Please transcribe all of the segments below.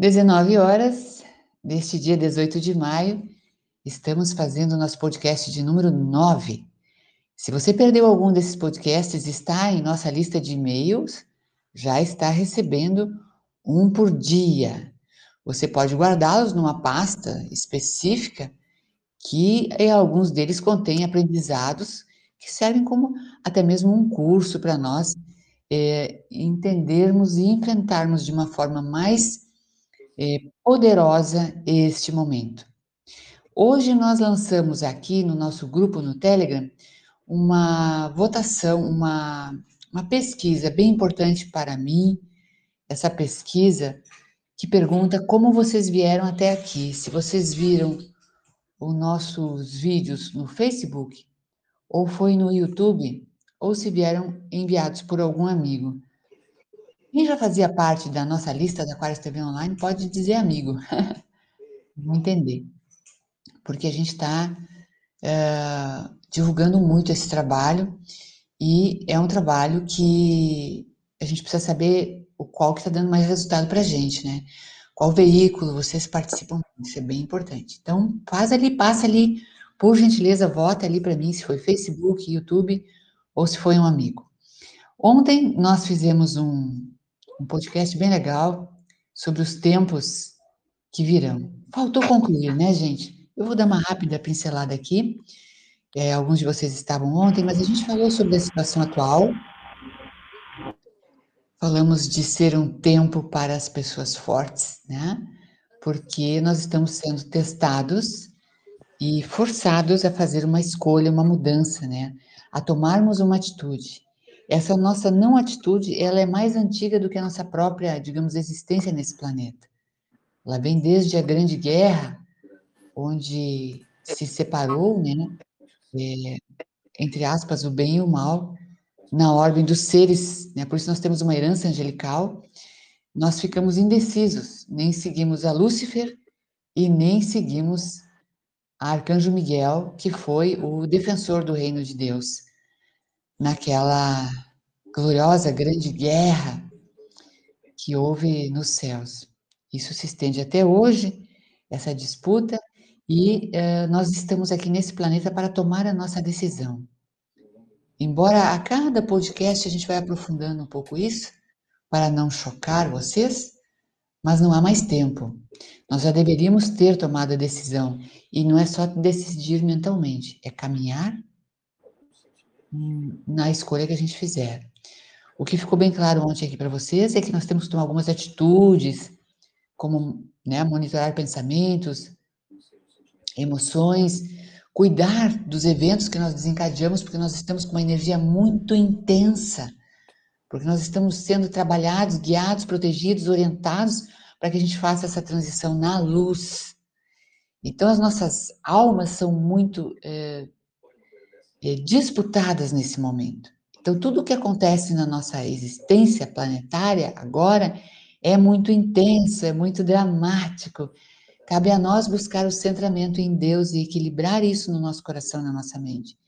19 horas deste dia 18 de maio, estamos fazendo o nosso podcast de número 9. Se você perdeu algum desses podcasts, está em nossa lista de e-mails, já está recebendo um por dia. Você pode guardá-los numa pasta específica que eh, alguns deles contêm aprendizados que servem como até mesmo um curso para nós é, entendermos e enfrentarmos de uma forma mais é, poderosa este momento. Hoje nós lançamos aqui no nosso grupo no Telegram uma votação, uma, uma pesquisa bem importante para mim. Essa pesquisa que pergunta como vocês vieram até aqui. Se vocês viram os nossos vídeos no Facebook, ou foi no YouTube, ou se vieram enviados por algum amigo. Quem já fazia parte da nossa lista da Aquarius TV Online pode dizer amigo. Vou entender. Porque a gente está uh, divulgando muito esse trabalho e é um trabalho que a gente precisa saber o qual que está dando mais resultado para a gente, né? Qual veículo vocês participam, isso é bem importante. Então, faz ali, passa ali, por gentileza, vota ali para mim se foi Facebook, YouTube ou se foi um amigo. Ontem nós fizemos um, um podcast bem legal sobre os tempos que virão. Faltou concluir, né, gente? Eu vou dar uma rápida pincelada aqui. É, alguns de vocês estavam ontem, mas a gente falou sobre a situação atual. Falamos de ser um tempo para as pessoas fortes, né? Porque nós estamos sendo testados e forçados a fazer uma escolha, uma mudança, né? A tomarmos uma atitude. Essa nossa não atitude, ela é mais antiga do que a nossa própria, digamos, existência nesse planeta. Ela vem desde a Grande Guerra, onde se separou, né, é, entre aspas, o bem e o mal, na ordem dos seres, né, por isso nós temos uma herança angelical, nós ficamos indecisos, nem seguimos a Lúcifer e nem seguimos a Arcanjo Miguel, que foi o defensor do reino de Deus naquela gloriosa grande guerra que houve nos céus. Isso se estende até hoje, essa disputa, e uh, nós estamos aqui nesse planeta para tomar a nossa decisão. Embora a cada podcast a gente vai aprofundando um pouco isso, para não chocar vocês, mas não há mais tempo. Nós já deveríamos ter tomado a decisão, e não é só decidir mentalmente, é caminhar na escolha que a gente fizer. O que ficou bem claro ontem aqui para vocês é que nós temos que tomar algumas atitudes, como né, monitorar pensamentos, emoções, cuidar dos eventos que nós desencadeamos, porque nós estamos com uma energia muito intensa, porque nós estamos sendo trabalhados, guiados, protegidos, orientados para que a gente faça essa transição na luz. Então, as nossas almas são muito é, disputadas nesse momento. Então, tudo o que acontece na nossa existência planetária agora é muito intenso, é muito dramático. Cabe a nós buscar o centramento em Deus e equilibrar isso no nosso coração, na nossa mente.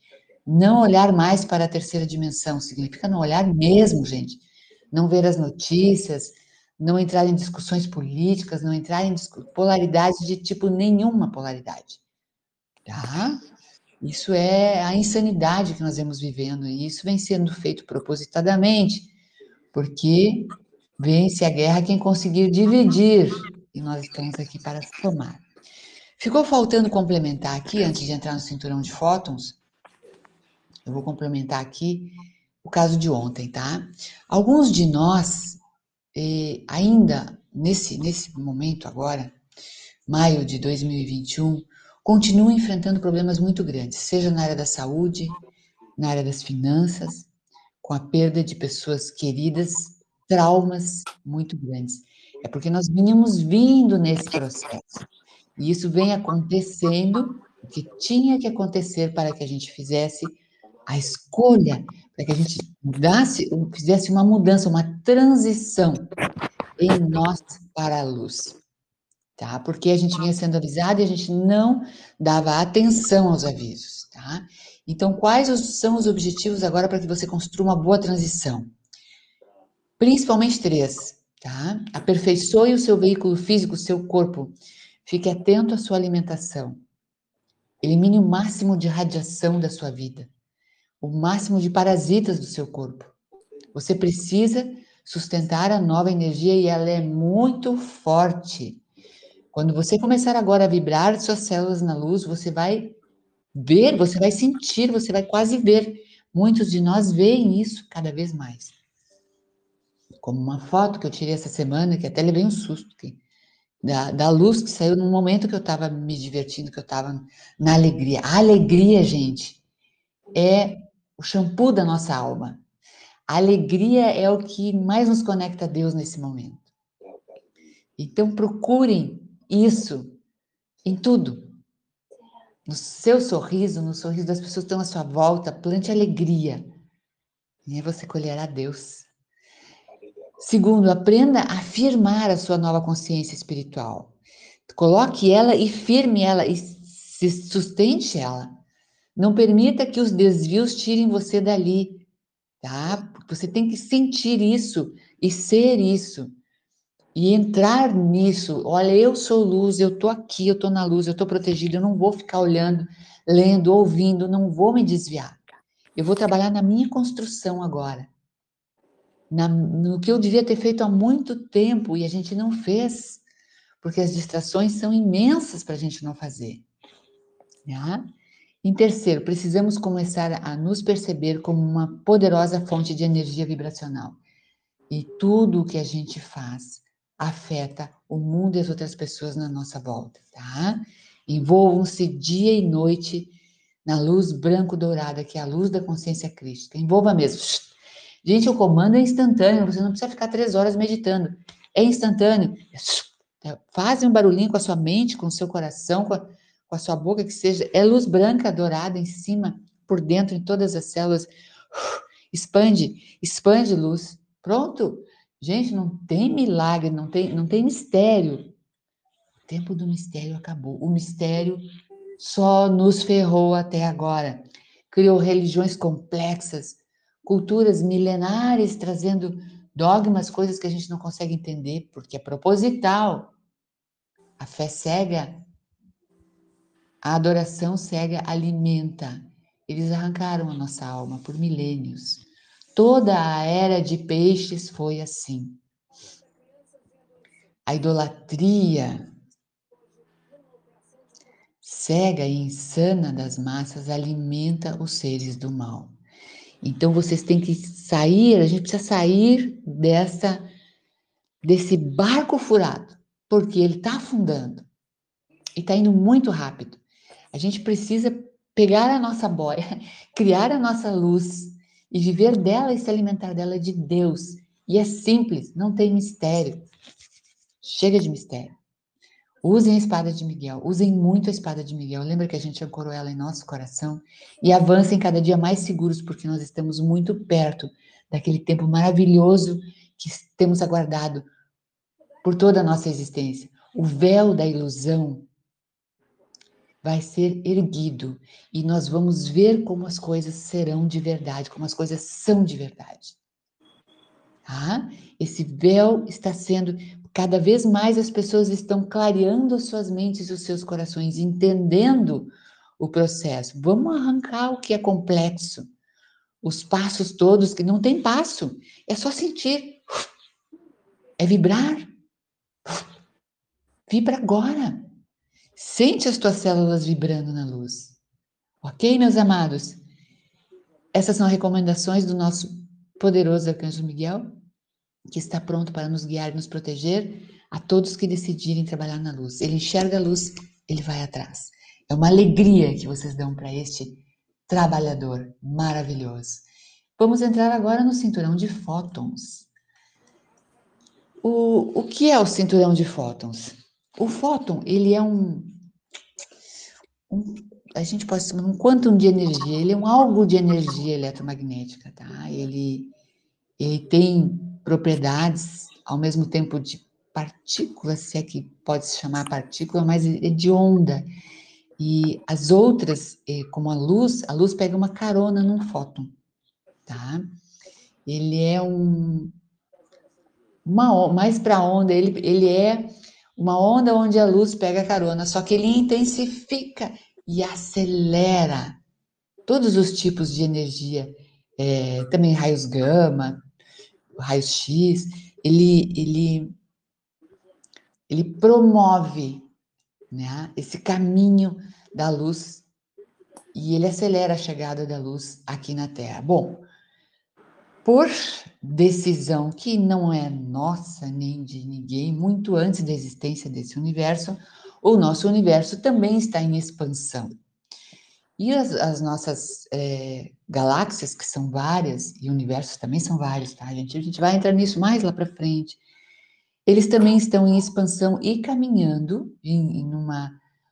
Não olhar mais para a terceira dimensão, significa não olhar mesmo, gente. Não ver as notícias, não entrar em discussões políticas, não entrar em polaridades de tipo nenhuma polaridade. Tá? Isso é a insanidade que nós vemos vivendo, e isso vem sendo feito propositadamente, porque vence a guerra quem conseguir dividir, e nós estamos aqui para somar. Ficou faltando complementar aqui, antes de entrar no cinturão de fótons, eu vou complementar aqui o caso de ontem, tá? Alguns de nós, eh, ainda nesse, nesse momento agora, maio de 2021, continuam enfrentando problemas muito grandes, seja na área da saúde, na área das finanças, com a perda de pessoas queridas, traumas muito grandes. É porque nós vínhamos vindo nesse processo. E isso vem acontecendo o que tinha que acontecer para que a gente fizesse a escolha, para que a gente mudasse, fizesse uma mudança, uma transição em nós para a luz tá? Porque a gente vinha sendo avisado e a gente não dava atenção aos avisos, tá? Então, quais são os objetivos agora para que você construa uma boa transição? Principalmente três. tá? Aperfeiçoe o seu veículo físico, o seu corpo. Fique atento à sua alimentação. Elimine o máximo de radiação da sua vida, o máximo de parasitas do seu corpo. Você precisa sustentar a nova energia e ela é muito forte. Quando você começar agora a vibrar suas células na luz, você vai ver, você vai sentir, você vai quase ver. Muitos de nós veem isso cada vez mais. Como uma foto que eu tirei essa semana, que até levei um susto, que da, da luz que saiu no momento que eu estava me divertindo, que eu estava na alegria. A alegria, gente, é o shampoo da nossa alma. A alegria é o que mais nos conecta a Deus nesse momento. Então procurem isso em tudo. No seu sorriso, no sorriso das pessoas que estão à sua volta, plante alegria. E aí você colherá Deus. Segundo, aprenda a firmar a sua nova consciência espiritual. Coloque ela e firme ela e se sustente ela. Não permita que os desvios tirem você dali, tá? Você tem que sentir isso e ser isso e entrar nisso. Olha, eu sou luz, eu tô aqui, eu tô na luz, eu tô protegido, eu não vou ficar olhando, lendo, ouvindo, não vou me desviar. Eu vou trabalhar na minha construção agora na, no que eu devia ter feito há muito tempo e a gente não fez, porque as distrações são imensas para a gente não fazer. Né? Em terceiro, precisamos começar a nos perceber como uma poderosa fonte de energia vibracional. E tudo o que a gente faz afeta o mundo e as outras pessoas na nossa volta, tá? Envolvam-se dia e noite na luz branco-dourada, que é a luz da consciência crística. Envolva mesmo. Gente, o comando é instantâneo, você não precisa ficar três horas meditando. É instantâneo. Faz um barulhinho com a sua mente, com o seu coração, com a, com a sua boca, que seja. É luz branca dourada em cima, por dentro, em todas as células. Expande, expande luz. Pronto. Gente, não tem milagre, não tem, não tem mistério. O tempo do mistério acabou. O mistério só nos ferrou até agora. Criou religiões complexas, culturas milenares trazendo dogmas, coisas que a gente não consegue entender, porque é proposital. A fé cega, a adoração cega alimenta. Eles arrancaram a nossa alma por milênios. Toda a era de peixes foi assim. A idolatria cega e insana das massas alimenta os seres do mal. Então vocês têm que sair, a gente precisa sair dessa desse barco furado, porque ele está afundando e está indo muito rápido. A gente precisa pegar a nossa boia, criar a nossa luz e viver dela e se alimentar dela de Deus. E é simples, não tem mistério. Chega de mistério. Usem a espada de Miguel, usem muito a espada de Miguel. Lembra que a gente ancorou ela em nosso coração? E avancem cada dia mais seguros, porque nós estamos muito perto daquele tempo maravilhoso que temos aguardado por toda a nossa existência. O véu da ilusão vai ser erguido e nós vamos ver como as coisas serão de verdade, como as coisas são de verdade. Tá? Esse véu está sendo cada vez mais as pessoas estão clareando suas mentes e os seus corações, entendendo o processo. Vamos arrancar o que é complexo, os passos todos que não tem passo, é só sentir, é vibrar. Vibra agora. Sente as tuas células vibrando na luz. Ok, meus amados? Essas são recomendações do nosso poderoso Arcanjo Miguel que está pronto para nos guiar e nos proteger a todos que decidirem trabalhar na luz. Ele enxerga a luz, ele vai atrás. É uma alegria que vocês dão para este trabalhador maravilhoso. Vamos entrar agora no cinturão de fótons. O, o que é o cinturão de fótons? O fóton, ele é um, um a gente pode chamar um quantum de energia, ele é um algo de energia eletromagnética, tá? Ele, ele tem propriedades, ao mesmo tempo de partículas, se é que pode se chamar partícula, mas é de onda. E as outras, é, como a luz, a luz pega uma carona num fóton, tá? Ele é um, uma, mais para onda, ele, ele é uma onda onde a luz pega carona, só que ele intensifica e acelera todos os tipos de energia, é, também raios gama, raios X, ele, ele, ele promove né, esse caminho da luz e ele acelera a chegada da luz aqui na Terra. Bom, por decisão que não é nossa nem de ninguém, muito antes da existência desse universo, o nosso universo também está em expansão. E as, as nossas é, galáxias, que são várias, e universos também são vários, tá, gente? A gente vai entrar nisso mais lá para frente. Eles também estão em expansão e caminhando em, em uma,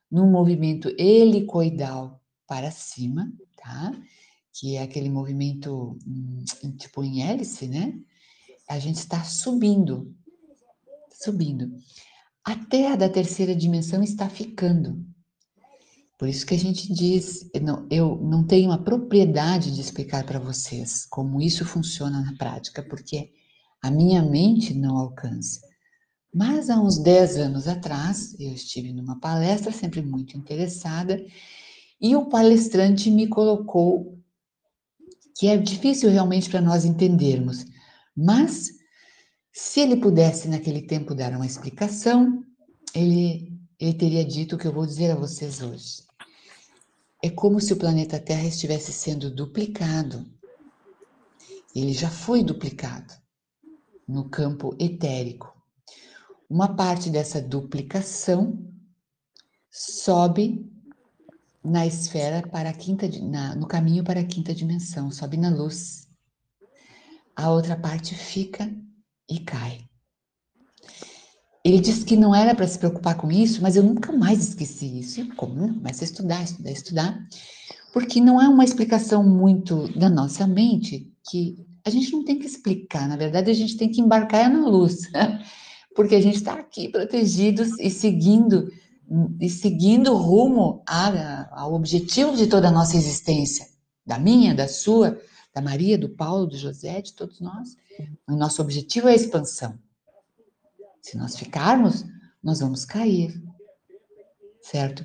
num movimento helicoidal para cima, tá? Que é aquele movimento hum, tipo em hélice, né? A gente está subindo, subindo. A Terra da terceira dimensão está ficando. Por isso que a gente diz, eu não, eu não tenho a propriedade de explicar para vocês como isso funciona na prática, porque a minha mente não alcança. Mas há uns 10 anos atrás, eu estive numa palestra, sempre muito interessada, e o palestrante me colocou que é difícil realmente para nós entendermos, mas se ele pudesse naquele tempo dar uma explicação, ele, ele teria dito o que eu vou dizer a vocês hoje. É como se o planeta Terra estivesse sendo duplicado. Ele já foi duplicado no campo etérico. Uma parte dessa duplicação sobe na esfera para a quinta, na, no caminho para a quinta dimensão, sobe na luz. A outra parte fica e cai. Ele disse que não era para se preocupar com isso, mas eu nunca mais esqueci isso. E como? Não, mas estudar, estudar, estudar. Porque não é uma explicação muito da nossa mente que a gente não tem que explicar. Na verdade, a gente tem que embarcar na luz. Né? Porque a gente está aqui protegidos e seguindo e seguindo rumo ao objetivo de toda a nossa existência, da minha, da sua, da Maria, do Paulo, do José, de todos nós. O nosso objetivo é a expansão. Se nós ficarmos, nós vamos cair. Certo?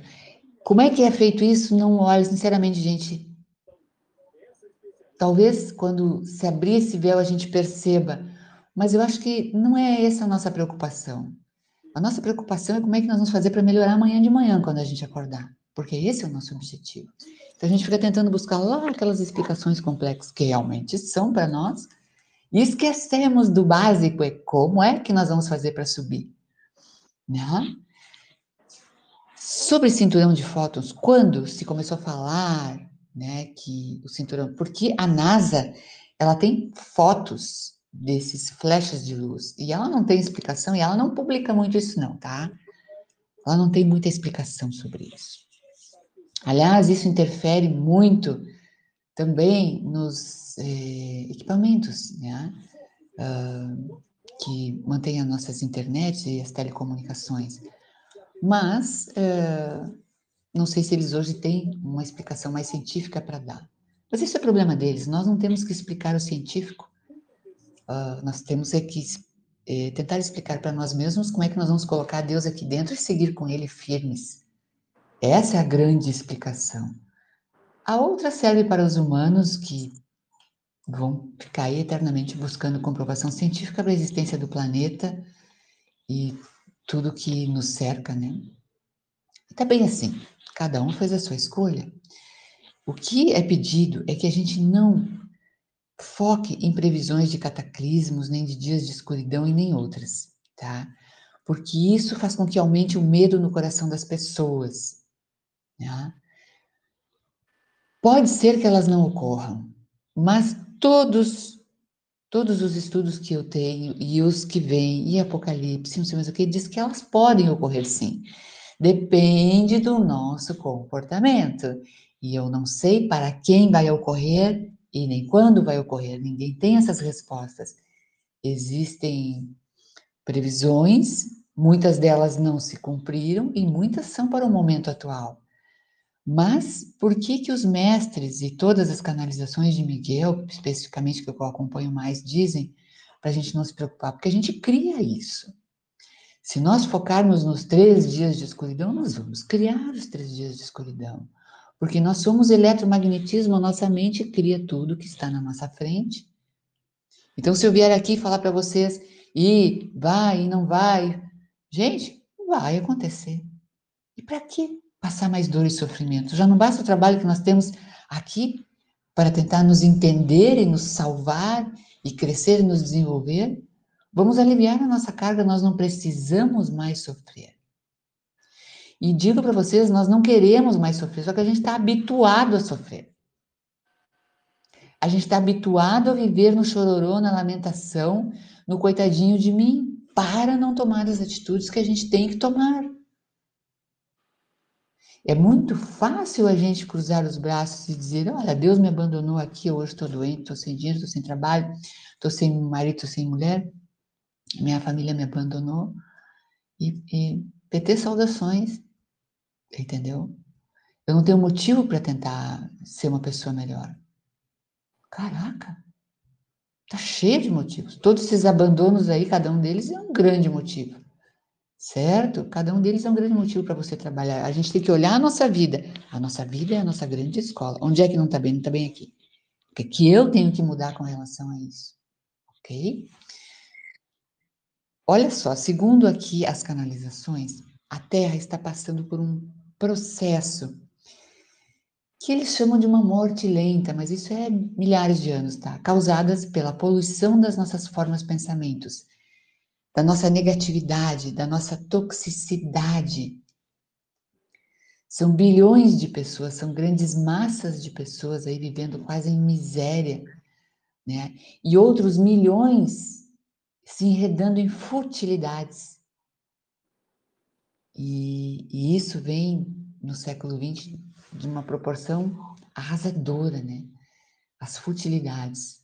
Como é que é feito isso? Não olho, sinceramente, gente. Talvez quando se abrir esse véu a gente perceba, mas eu acho que não é essa a nossa preocupação. A nossa preocupação é como é que nós vamos fazer para melhorar amanhã de manhã quando a gente acordar, porque esse é o nosso objetivo. Então a gente fica tentando buscar lá aquelas explicações complexas que realmente são para nós, e esquecemos do básico, é como é que nós vamos fazer para subir. Né? Sobre cinturão de fótons, quando se começou a falar né, que o cinturão, porque a NASA ela tem fotos desses flechas de luz e ela não tem explicação e ela não publica muito isso não, tá? Ela não tem muita explicação sobre isso. Aliás, isso interfere muito também nos eh, equipamentos, né? Uh, que mantêm as nossas internets e as telecomunicações. Mas uh, não sei se eles hoje têm uma explicação mais científica para dar. Mas isso é problema deles. Nós não temos que explicar o científico. Uh, nós temos é que eh, tentar explicar para nós mesmos como é que nós vamos colocar Deus aqui dentro e seguir com Ele firmes. Essa é a grande explicação. A outra serve para os humanos que vão ficar eternamente buscando comprovação científica para a existência do planeta e tudo que nos cerca, né? E tá bem assim, cada um fez a sua escolha. O que é pedido é que a gente não foque em previsões de cataclismos, nem de dias de escuridão e nem outras, tá? Porque isso faz com que aumente o medo no coração das pessoas, né? Pode ser que elas não ocorram, mas todos todos os estudos que eu tenho e os que vêm, e Apocalipse, não sei mais o que, diz que elas podem ocorrer sim. Depende do nosso comportamento. E eu não sei para quem vai ocorrer e nem quando vai ocorrer. Ninguém tem essas respostas. Existem previsões, muitas delas não se cumpriram e muitas são para o momento atual. Mas por que que os mestres e todas as canalizações de Miguel, especificamente que eu acompanho mais, dizem para a gente não se preocupar, porque a gente cria isso. Se nós focarmos nos três dias de escuridão, nós vamos criar os três dias de escuridão. Porque nós somos eletromagnetismo, a nossa mente cria tudo que está na nossa frente. Então, se eu vier aqui falar para vocês, e vai e não vai, gente, vai acontecer. E para que passar mais dor e sofrimento? Já não basta o trabalho que nós temos aqui para tentar nos entender e nos salvar e crescer e nos desenvolver? Vamos aliviar a nossa carga, nós não precisamos mais sofrer. E digo para vocês, nós não queremos mais sofrer, só que a gente está habituado a sofrer. A gente está habituado a viver no chororô, na lamentação, no coitadinho de mim, para não tomar as atitudes que a gente tem que tomar. É muito fácil a gente cruzar os braços e dizer: Olha, Deus me abandonou aqui, hoje estou doente, estou sem dinheiro, estou sem trabalho, estou sem marido, estou sem mulher, minha família me abandonou. E, e PT saudações, entendeu? Eu não tenho motivo para tentar ser uma pessoa melhor. Caraca, tá cheio de motivos. Todos esses abandonos aí, cada um deles é um grande motivo. Certo? Cada um deles é um grande motivo para você trabalhar. A gente tem que olhar a nossa vida. A nossa vida é a nossa grande escola. Onde é que não está bem? Não está bem aqui. O que, é que eu tenho que mudar com relação a isso? Ok? Olha só, segundo aqui as canalizações, a Terra está passando por um processo que eles chamam de uma morte lenta, mas isso é milhares de anos, tá? Causadas pela poluição das nossas formas de pensamentos, da nossa negatividade, da nossa toxicidade. São bilhões de pessoas, são grandes massas de pessoas aí vivendo quase em miséria, né? E outros milhões se enredando em futilidades. E, e isso vem no século XX de uma proporção arrasadora, né? As futilidades.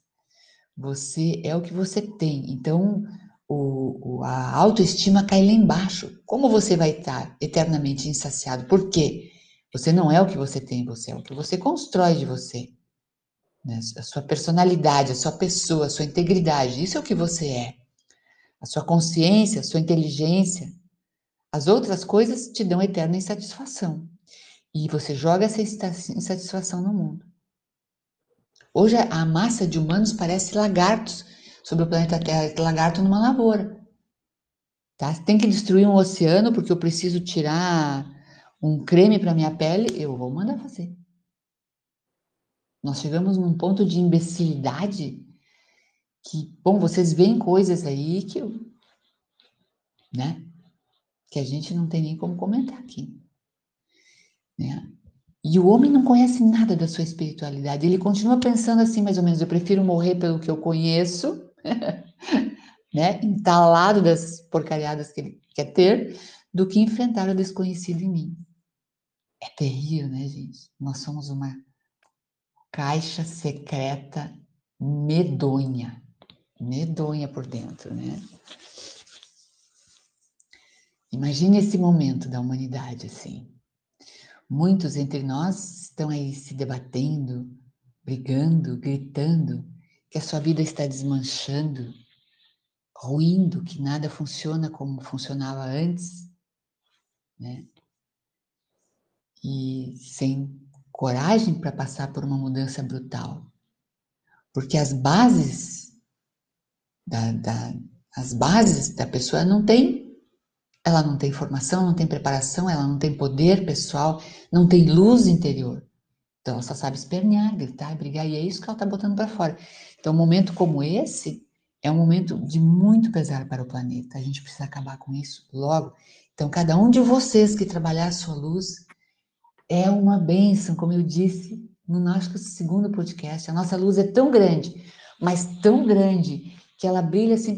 Você é o que você tem. Então, o, a autoestima cai lá embaixo. Como você vai estar eternamente insaciado? Por quê? Você não é o que você tem, você é o que você constrói de você. Né? A sua personalidade, a sua pessoa, a sua integridade, isso é o que você é. A sua consciência, a sua inteligência. As outras coisas te dão eterna insatisfação. E você joga essa insatisfação no mundo. Hoje a massa de humanos parece lagartos sobre o planeta Terra, lagarto numa lavoura. Tá? Tem que destruir um oceano porque eu preciso tirar um creme para minha pele, eu vou mandar fazer. Nós chegamos num ponto de imbecilidade que, bom, vocês veem coisas aí que eu, né? Que a gente não tem nem como comentar aqui. Né? E o homem não conhece nada da sua espiritualidade. Ele continua pensando assim, mais ou menos, eu prefiro morrer pelo que eu conheço, né? Entalado das porcariadas que ele quer ter, do que enfrentar o desconhecido em mim. É terrível, né, gente? Nós somos uma caixa secreta medonha. Medonha por dentro, né? Imagine esse momento da humanidade assim. Muitos entre nós estão aí se debatendo, brigando, gritando que a sua vida está desmanchando, ruindo, que nada funciona como funcionava antes, né? E sem coragem para passar por uma mudança brutal. Porque as bases da, da, as bases da pessoa não tem ela não tem formação, não tem preparação, ela não tem poder pessoal, não tem luz interior. Então ela só sabe espernear, gritar, brigar, e é isso que ela está botando para fora. Então, um momento como esse é um momento de muito pesar para o planeta. A gente precisa acabar com isso logo. Então, cada um de vocês que trabalhar a sua luz é uma bênção, como eu disse no nosso segundo podcast. A nossa luz é tão grande, mas tão grande, que ela brilha assim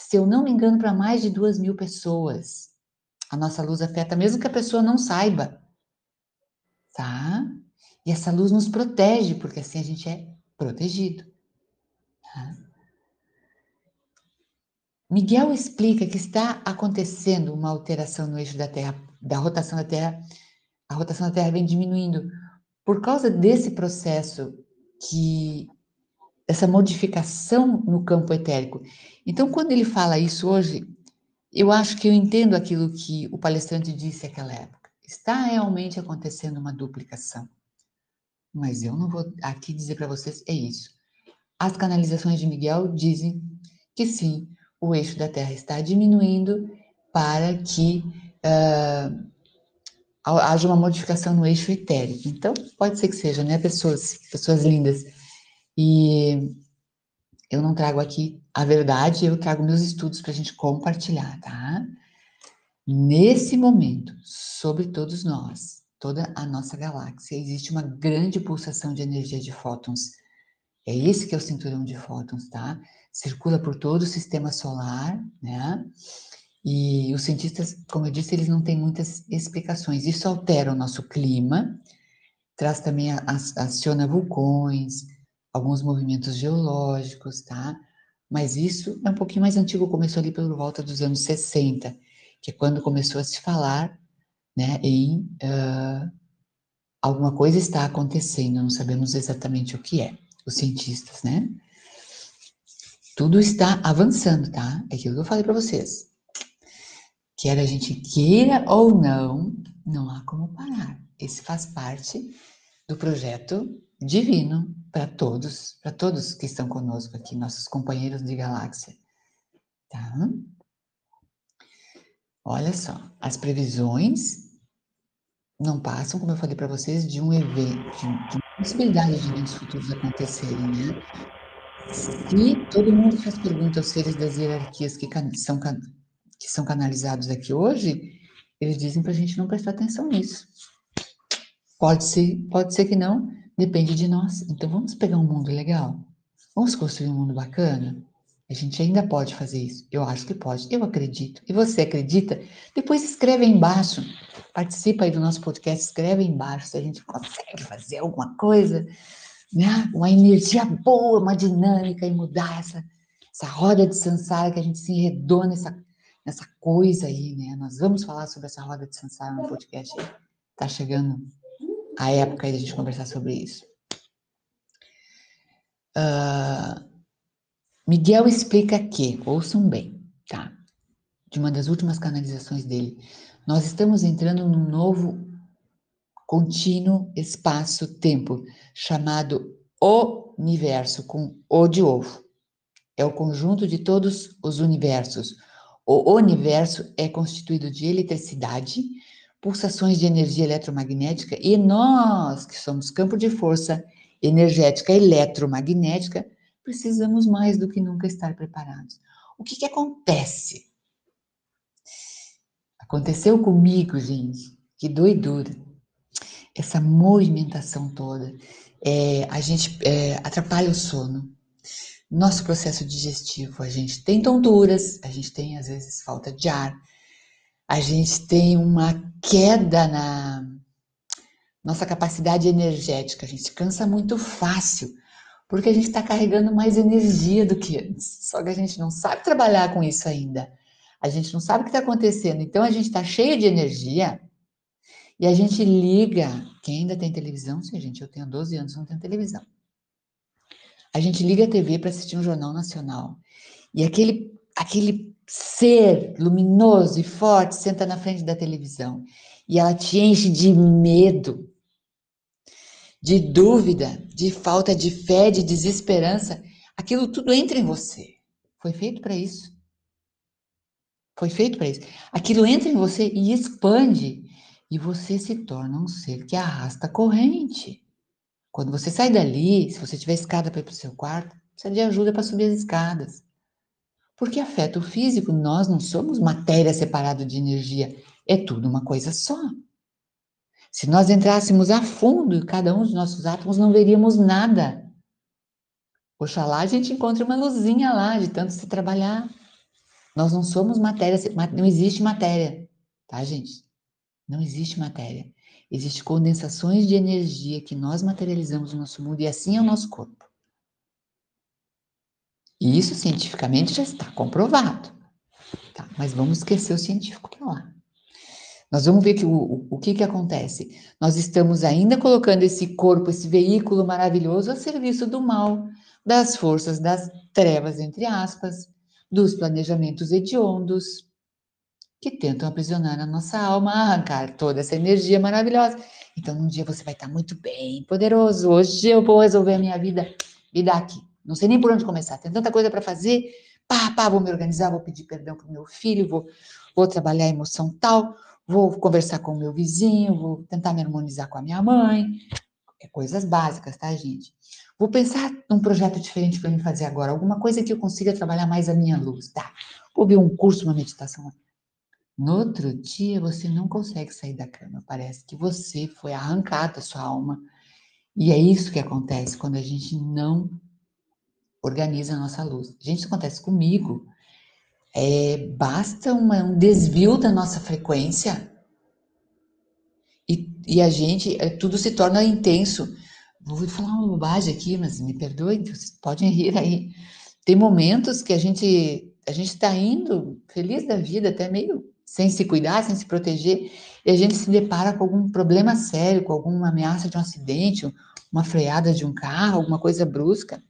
se eu não me engano, para mais de duas mil pessoas. A nossa luz afeta, mesmo que a pessoa não saiba. Tá? E essa luz nos protege, porque assim a gente é protegido. Tá? Miguel explica que está acontecendo uma alteração no eixo da Terra, da rotação da Terra. A rotação da Terra vem diminuindo por causa desse processo que dessa modificação no campo etérico. Então, quando ele fala isso hoje, eu acho que eu entendo aquilo que o palestrante disse naquela época. Está realmente acontecendo uma duplicação. Mas eu não vou aqui dizer para vocês é isso. As canalizações de Miguel dizem que sim, o eixo da Terra está diminuindo para que uh, haja uma modificação no eixo etérico. Então, pode ser que seja, né, pessoas, pessoas lindas. E eu não trago aqui a verdade, eu trago meus estudos para a gente compartilhar, tá? Nesse momento, sobre todos nós, toda a nossa galáxia, existe uma grande pulsação de energia de fótons. É esse que é o cinturão de fótons, tá? Circula por todo o sistema solar, né? E os cientistas, como eu disse, eles não têm muitas explicações. Isso altera o nosso clima, traz também, aciona vulcões, alguns movimentos geológicos, tá? Mas isso é um pouquinho mais antigo, começou ali por volta dos anos 60, que é quando começou a se falar né, em uh, alguma coisa está acontecendo, não sabemos exatamente o que é, os cientistas, né? Tudo está avançando, tá? É aquilo que eu falei para vocês. Quer a gente queira ou não, não há como parar. Esse faz parte do projeto divino para todos, para todos que estão conosco aqui, nossos companheiros de galáxia. Tá? Olha só, as previsões não passam, como eu falei para vocês, de um evento, de, uma possibilidade de eventos futuros acontecerem, né? Se todo mundo faz pergunta aos seres das hierarquias que são, que são canalizados aqui hoje, eles dizem para a gente não prestar atenção nisso. Pode ser, pode ser que não, depende de nós. Então vamos pegar um mundo legal? Vamos construir um mundo bacana? A gente ainda pode fazer isso. Eu acho que pode. Eu acredito. E você acredita? Depois escreve aí embaixo. Participa aí do nosso podcast, escreve aí embaixo se a gente consegue fazer alguma coisa, né? Uma energia boa, uma dinâmica e mudar essa, essa roda de sansara que a gente se enredou nessa, nessa coisa aí, né? Nós vamos falar sobre essa roda de sansara no podcast. Tá chegando a época aí da gente conversar sobre isso. Uh, Miguel explica que, ouçam bem, tá? De uma das últimas canalizações dele, nós estamos entrando num novo contínuo espaço-tempo chamado universo, com O de ovo. É o conjunto de todos os universos. O universo é constituído de eletricidade, pulsações de energia eletromagnética e nós, que somos campo de força energética eletromagnética, precisamos mais do que nunca estar preparados. O que, que acontece? Aconteceu comigo, gente, que doidura. Essa movimentação toda, é, a gente é, atrapalha o sono, nosso processo digestivo, a gente tem tonturas, a gente tem às vezes falta de ar, a gente tem uma queda na nossa capacidade energética, a gente cansa muito fácil, porque a gente está carregando mais energia do que antes. Só que a gente não sabe trabalhar com isso ainda. A gente não sabe o que está acontecendo. Então a gente está cheio de energia e a gente liga. Quem ainda tem televisão? Sim, gente, eu tenho 12 anos, não tenho televisão. A gente liga a TV para assistir um jornal nacional. E aquele, aquele ser luminoso e forte senta na frente da televisão e ela te enche de medo, de dúvida, de falta de fé, de desesperança. Aquilo tudo entra em você. Foi feito para isso. Foi feito para isso. Aquilo entra em você e expande. E você se torna um ser que arrasta a corrente. Quando você sai dali, se você tiver escada para ir para o seu quarto, precisa de ajuda para subir as escadas. Porque afeta o físico, nós não somos matéria separada de energia, é tudo uma coisa só. Se nós entrássemos a fundo em cada um dos nossos átomos, não veríamos nada. Oxalá a gente encontre uma luzinha lá, de tanto se trabalhar. Nós não somos matéria, não existe matéria, tá, gente? Não existe matéria. Existem condensações de energia que nós materializamos no nosso mundo e assim é o nosso corpo. E isso cientificamente já está comprovado. Tá, mas vamos esquecer o científico para lá. Nós vamos ver que o, o, o que, que acontece. Nós estamos ainda colocando esse corpo, esse veículo maravilhoso a serviço do mal, das forças das trevas, entre aspas, dos planejamentos hediondos que tentam aprisionar a nossa alma, arrancar toda essa energia maravilhosa. Então, um dia você vai estar muito bem, poderoso. Hoje eu vou resolver a minha vida, dá aqui. Não sei nem por onde começar. Tem tanta coisa para fazer. Pá, pá, vou me organizar, vou pedir perdão para o meu filho, vou, vou trabalhar a emoção tal, vou conversar com o meu vizinho, vou tentar me harmonizar com a minha mãe. É coisas básicas, tá, gente? Vou pensar num projeto diferente para mim fazer agora, alguma coisa que eu consiga trabalhar mais a minha luz, tá? Vou ver um curso, uma meditação. No outro dia, você não consegue sair da cama. Parece que você foi arrancado da sua alma. E é isso que acontece quando a gente não organiza a nossa luz. Gente, isso acontece comigo. É, basta uma, um desvio da nossa frequência e, e a gente, é, tudo se torna intenso. Vou falar uma bobagem aqui, mas me perdoem, vocês podem rir aí. Tem momentos que a gente a gente está indo feliz da vida, até meio sem se cuidar, sem se proteger, e a gente se depara com algum problema sério, com alguma ameaça de um acidente, uma freada de um carro, alguma coisa brusca.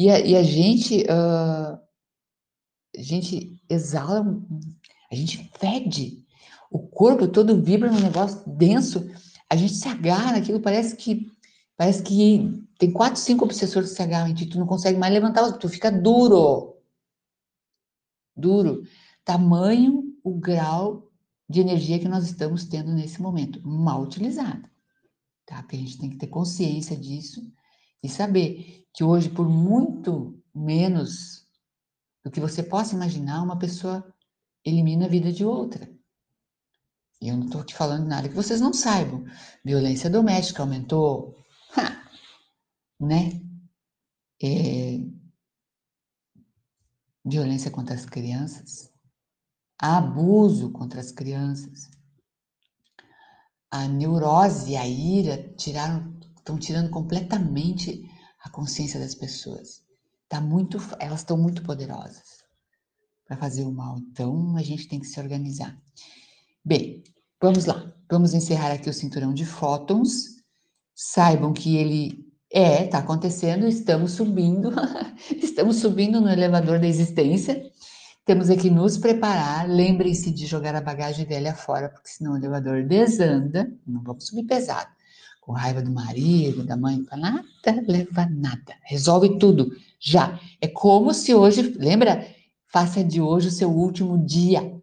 E a, e a gente, uh, a gente exala, a gente fede, o corpo todo vibra num negócio denso, a gente se agarra naquilo, parece que Parece que tem quatro, cinco obsessores que se agarram em ti, tu não consegue mais levantar, tu fica duro. Duro. Tamanho o grau de energia que nós estamos tendo nesse momento, mal utilizada. Tá? Porque a gente tem que ter consciência disso e saber que hoje, por muito menos do que você possa imaginar, uma pessoa elimina a vida de outra. E eu não estou te falando nada que vocês não saibam. Violência doméstica aumentou, né? É, violência contra as crianças, abuso contra as crianças, a neurose, a ira tiraram, estão tirando completamente a consciência das pessoas. Tá muito, elas estão muito poderosas para fazer o mal. Então a gente tem que se organizar. Bem, vamos lá. Vamos encerrar aqui o cinturão de fótons saibam que ele é, está acontecendo, estamos subindo, estamos subindo no elevador da existência. Temos aqui nos preparar. Lembrem-se de jogar a bagagem velha fora, porque senão o elevador desanda. Não vamos subir pesado. Com raiva do marido, da mãe, nada leva nada. Resolve tudo, já. É como se hoje, lembra? Faça de hoje o seu último dia.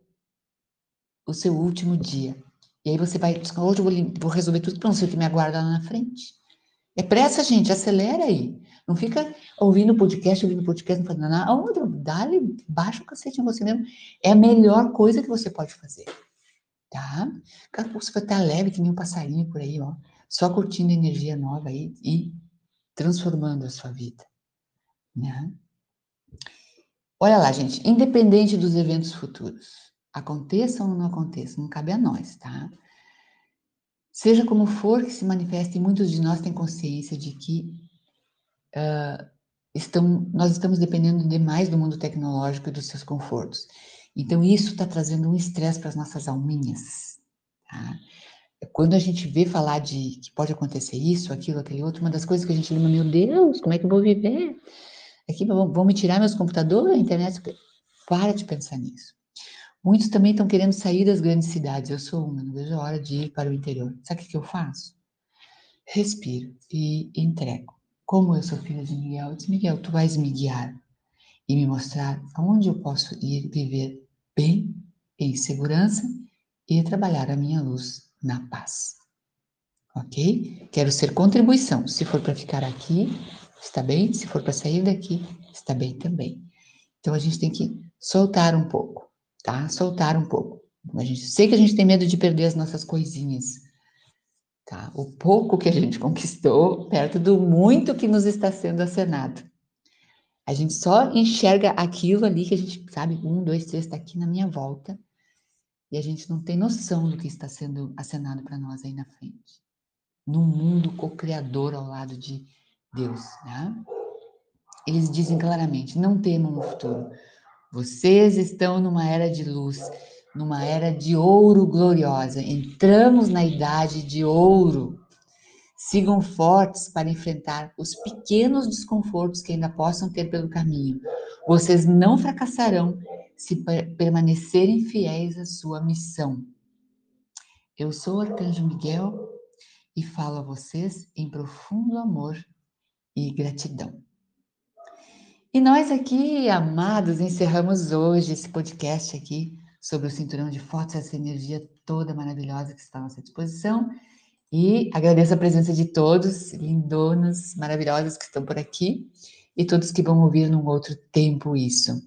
O seu último dia. E aí você vai, hoje eu vou, vou resolver tudo para não sei o que me aguarda lá na frente. É pressa, gente, acelera aí. Não fica ouvindo podcast, ouvindo podcast, não fazendo nada. Onde? Dá-lhe, baixa o cacete em você mesmo. É a melhor coisa que você pode fazer. Tá? Cara, você vai estar leve que nem um passarinho por aí, ó. Só curtindo energia nova aí e transformando a sua vida. Né? Olha lá, gente. Independente dos eventos futuros Aconteça ou não aconteça, não cabe a nós, tá? Seja como for que se manifeste, muitos de nós têm consciência de que uh, estão, nós estamos dependendo demais do mundo tecnológico e dos seus confortos. Então, isso está trazendo um estresse para as nossas alminhas, tá? Quando a gente vê falar de que pode acontecer isso, aquilo, aquele outro, uma das coisas que a gente lembra, meu Deus, como é que eu vou viver? Aqui vão, vão me tirar meus computadores, a internet. Para de pensar nisso. Muitos também estão querendo sair das grandes cidades. Eu sou uma, não vejo a hora de ir para o interior. Sabe o que eu faço? Respiro e entrego. Como eu sou filha de Miguel, eu disse, Miguel, tu vais me guiar e me mostrar aonde eu posso ir viver bem, em segurança e trabalhar a minha luz na paz. Ok? Quero ser contribuição. Se for para ficar aqui, está bem. Se for para sair daqui, está bem também. Então a gente tem que soltar um pouco tá? Soltar um pouco. A gente sei que a gente tem medo de perder as nossas coisinhas, tá? O pouco que a gente conquistou perto do muito que nos está sendo acenado. A gente só enxerga aquilo ali que a gente sabe, um, dois, três, está aqui na minha volta, e a gente não tem noção do que está sendo acenado para nós aí na frente. No mundo co-criador ao lado de Deus, né? Eles dizem claramente: não temam o futuro, vocês estão numa era de luz, numa era de ouro gloriosa. Entramos na idade de ouro. Sigam fortes para enfrentar os pequenos desconfortos que ainda possam ter pelo caminho. Vocês não fracassarão se permanecerem fiéis à sua missão. Eu sou o Arcanjo Miguel e falo a vocês em profundo amor e gratidão. E nós aqui, amados, encerramos hoje esse podcast aqui sobre o cinturão de fortes, essa energia toda maravilhosa que está à nossa disposição. E agradeço a presença de todos, lindonas, maravilhosas que estão por aqui e todos que vão ouvir num outro tempo isso.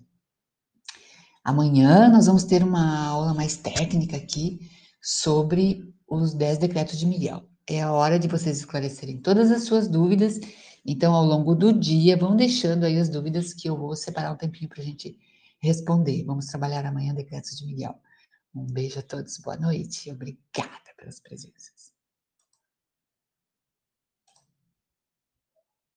Amanhã nós vamos ter uma aula mais técnica aqui sobre os 10 decretos de Miguel. É a hora de vocês esclarecerem todas as suas dúvidas. Então, ao longo do dia, vão deixando aí as dúvidas que eu vou separar um tempinho para a gente responder. Vamos trabalhar amanhã decretos de Miguel. Um beijo a todos, boa noite obrigada pelas presenças.